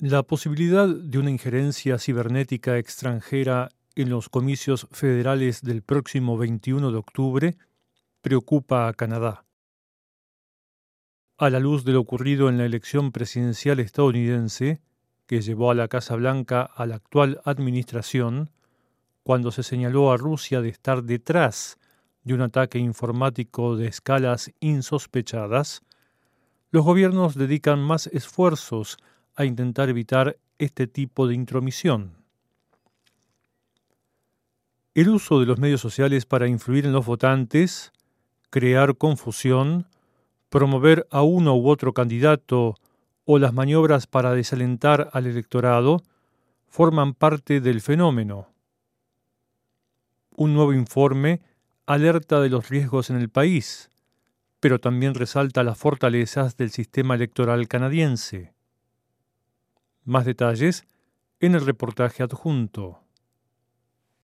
La posibilidad de una injerencia cibernética extranjera en los comicios federales del próximo 21 de octubre preocupa a Canadá. A la luz de lo ocurrido en la elección presidencial estadounidense, que llevó a la Casa Blanca a la actual administración, cuando se señaló a Rusia de estar detrás de un ataque informático de escalas insospechadas, los gobiernos dedican más esfuerzos a intentar evitar este tipo de intromisión. El uso de los medios sociales para influir en los votantes, crear confusión, promover a uno u otro candidato o las maniobras para desalentar al electorado forman parte del fenómeno. Un nuevo informe alerta de los riesgos en el país, pero también resalta las fortalezas del sistema electoral canadiense. Más detalles en el reportaje adjunto.